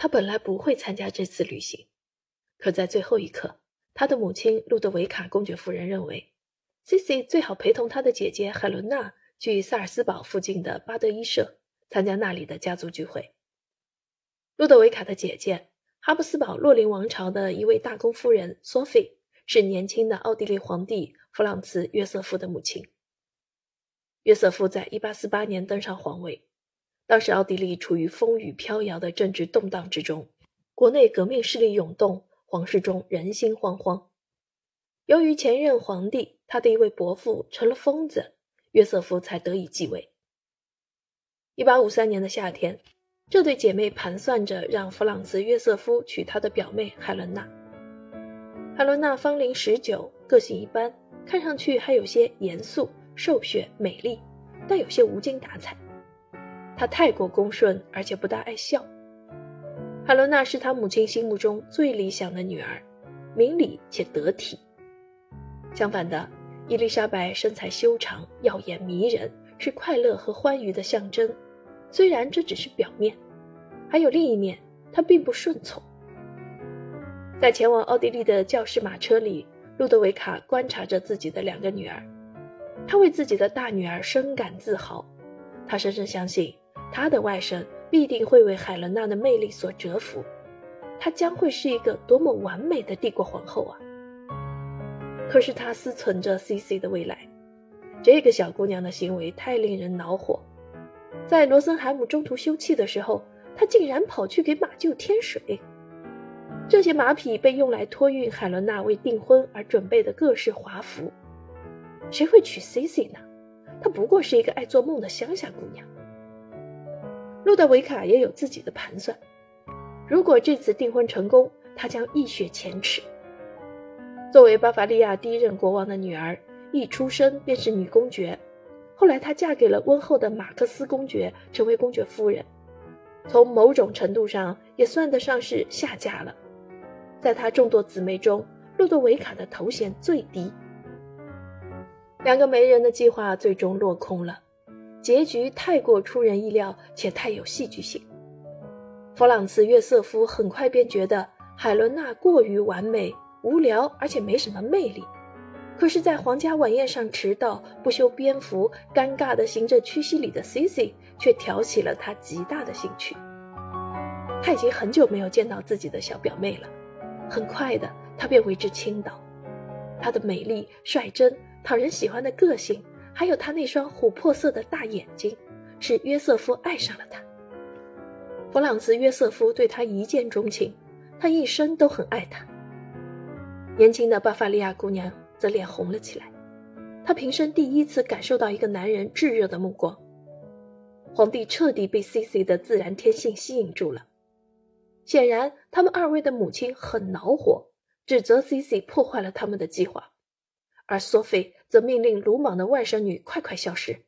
他本来不会参加这次旅行，可在最后一刻，他的母亲路德维卡公爵夫人认为，Cici 最好陪同他的姐姐海伦娜去萨尔斯堡附近的巴德伊社参加那里的家族聚会。路德维卡的姐姐，哈布斯堡洛林王朝的一位大公夫人索菲，是年轻的奥地利皇帝弗朗茨约瑟夫的母亲。约瑟夫在1848年登上皇位。当时，奥地利处于风雨飘摇的政治动荡之中，国内革命势力涌动，皇室中人心惶惶。由于前任皇帝他的一位伯父成了疯子，约瑟夫才得以继位。1853年的夏天，这对姐妹盘算着让弗朗茨·约瑟夫娶他的表妹海伦娜。海伦娜芳龄十九，个性一般，看上去还有些严肃、瘦削、美丽，但有些无精打采。她太过恭顺，而且不大爱笑。海伦娜是她母亲心目中最理想的女儿，明理且得体。相反的，伊丽莎白身材修长、耀眼迷人，是快乐和欢愉的象征。虽然这只是表面，还有另一面，她并不顺从。在前往奥地利的教室马车里，路德维卡观察着自己的两个女儿，她为自己的大女儿深感自豪，她深深相信。他的外甥必定会为海伦娜的魅力所折服，她将会是一个多么完美的帝国皇后啊！可是他思忖着 C C 的未来，这个小姑娘的行为太令人恼火。在罗森海姆中途休憩的时候，她竟然跑去给马厩添水。这些马匹被用来托运海伦娜为订婚而准备的各式华服。谁会娶 C C 呢？她不过是一个爱做梦的乡下姑娘。路德维卡也有自己的盘算，如果这次订婚成功，他将一雪前耻。作为巴伐利亚第一任国王的女儿，一出生便是女公爵。后来她嫁给了温厚的马克思公爵，成为公爵夫人，从某种程度上也算得上是下嫁了。在她众多姊妹中，路德维卡的头衔最低。两个媒人的计划最终落空了。结局太过出人意料，且太有戏剧性。弗朗茨·约瑟夫很快便觉得海伦娜过于完美、无聊，而且没什么魅力。可是，在皇家晚宴上迟到、不修边幅、尴尬地行着屈膝礼的 Cici，却挑起了他极大的兴趣。他已经很久没有见到自己的小表妹了，很快的，他便为之倾倒。她的美丽、率真、讨人喜欢的个性。还有他那双琥珀色的大眼睛，使约瑟夫爱上了他。弗朗茨·约瑟夫对他一见钟情，他一生都很爱她。年轻的巴伐利亚姑娘则脸红了起来，她平生第一次感受到一个男人炙热的目光。皇帝彻底被 C C 的自然天性吸引住了，显然他们二位的母亲很恼火，指责 C C 破坏了他们的计划。而索菲则命令鲁莽的外甥女快快消失。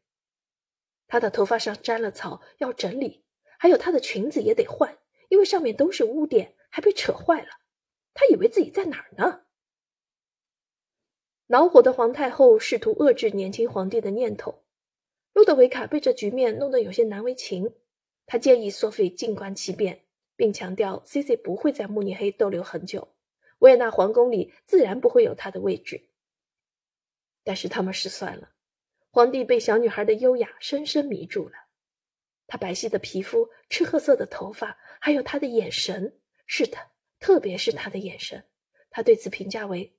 她的头发上沾了草，要整理；还有她的裙子也得换，因为上面都是污点，还被扯坏了。她以为自己在哪儿呢？恼火的皇太后试图遏制年轻皇帝的念头。路德维卡被这局面弄得有些难为情，他建议索菲静观其变，并强调 C C 不会在慕尼黑逗留很久，维也纳皇宫里自然不会有她的位置。但是他们失算了，皇帝被小女孩的优雅深深迷住了。她白皙的皮肤、赤褐色的头发，还有她的眼神，是的，特别是她的眼神，他对此评价为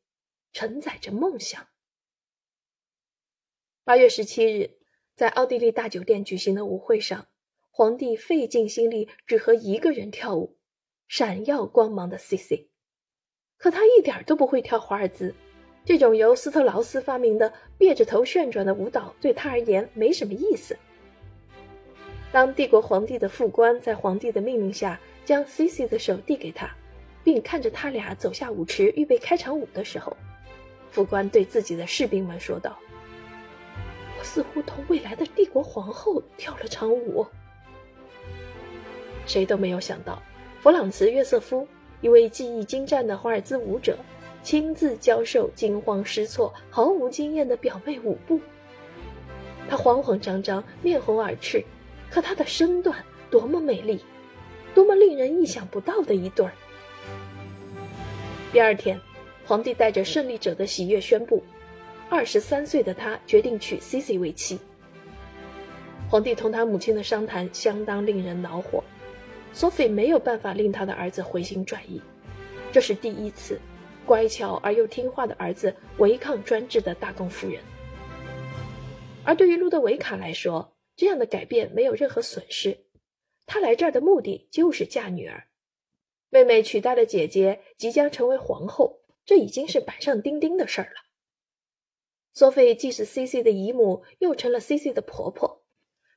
承载着梦想。八月十七日，在奥地利大酒店举行的舞会上，皇帝费尽心力只和一个人跳舞，闪耀光芒的 C C，可他一点都不会跳华尔兹。这种由斯特劳斯发明的别着头旋转的舞蹈对他而言没什么意思。当帝国皇帝的副官在皇帝的命令下将 C C 的手递给他，并看着他俩走下舞池预备开场舞的时候，副官对自己的士兵们说道：“我似乎同未来的帝国皇后跳了场舞。”谁都没有想到，弗朗茨·约瑟夫，一位技艺精湛的华尔兹舞者。亲自教授惊慌失措、毫无经验的表妹舞步，她慌慌张张、面红耳赤，可她的身段多么美丽！多么令人意想不到的一对儿！第二天，皇帝带着胜利者的喜悦宣布，二十三岁的他决定娶 C C 为妻。皇帝同他母亲的商谈相当令人恼火索菲没有办法令他的儿子回心转意，这是第一次，乖巧而又听话的儿子违抗专制的大公夫人。而对于路德维卡来说，这样的改变没有任何损失，他来这儿的目的就是嫁女儿。妹妹取代了姐姐，即将成为皇后，这已经是板上钉钉的事儿了。索菲既是 C C 的姨母，又成了 C C 的婆婆，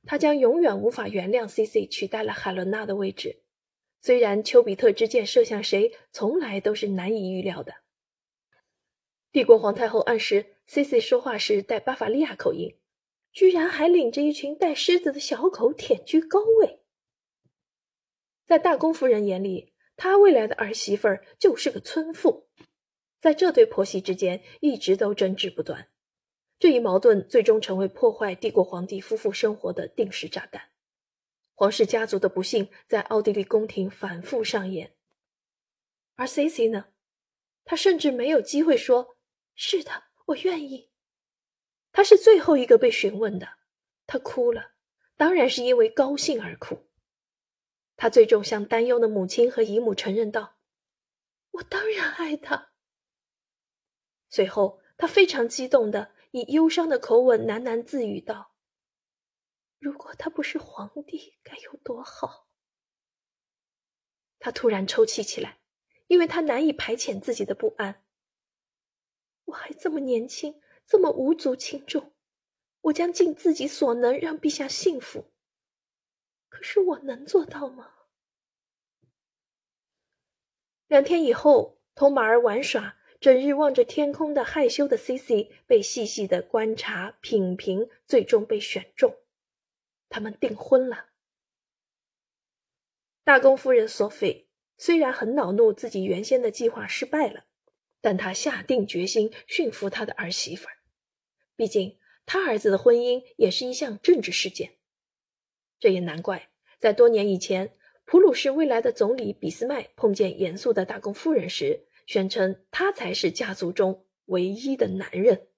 她将永远无法原谅 C C 取代了海伦娜的位置。虽然丘比特之箭射向谁，从来都是难以预料的。帝国皇太后暗示 C C 说话时带巴伐利亚口音，居然还领着一群带狮子的小狗舔居高位。在大公夫人眼里。她未来的儿媳妇儿就是个村妇，在这对婆媳之间一直都争执不断，这一矛盾最终成为破坏帝国皇帝夫妇生活的定时炸弹。皇室家族的不幸在奥地利宫廷反复上演，而 C C 呢？他甚至没有机会说“是的，我愿意”。他是最后一个被询问的，他哭了，当然是因为高兴而哭。他最终向担忧的母亲和姨母承认道：“我当然爱他。”随后，他非常激动的以忧伤的口吻喃喃自语道：“如果他不是皇帝，该有多好。”他突然抽泣起来，因为他难以排遣自己的不安。我还这么年轻，这么无足轻重，我将尽自己所能让陛下幸福。可是我能做到吗？两天以后，同马儿玩耍、整日望着天空的害羞的 C C 被细细的观察、品评，最终被选中。他们订婚了。大公夫人索菲虽然很恼怒自己原先的计划失败了，但她下定决心驯服她的儿媳妇儿。毕竟，她儿子的婚姻也是一项政治事件。这也难怪，在多年以前，普鲁士未来的总理俾斯麦碰见严肃的大公夫人时，宣称他才是家族中唯一的男人。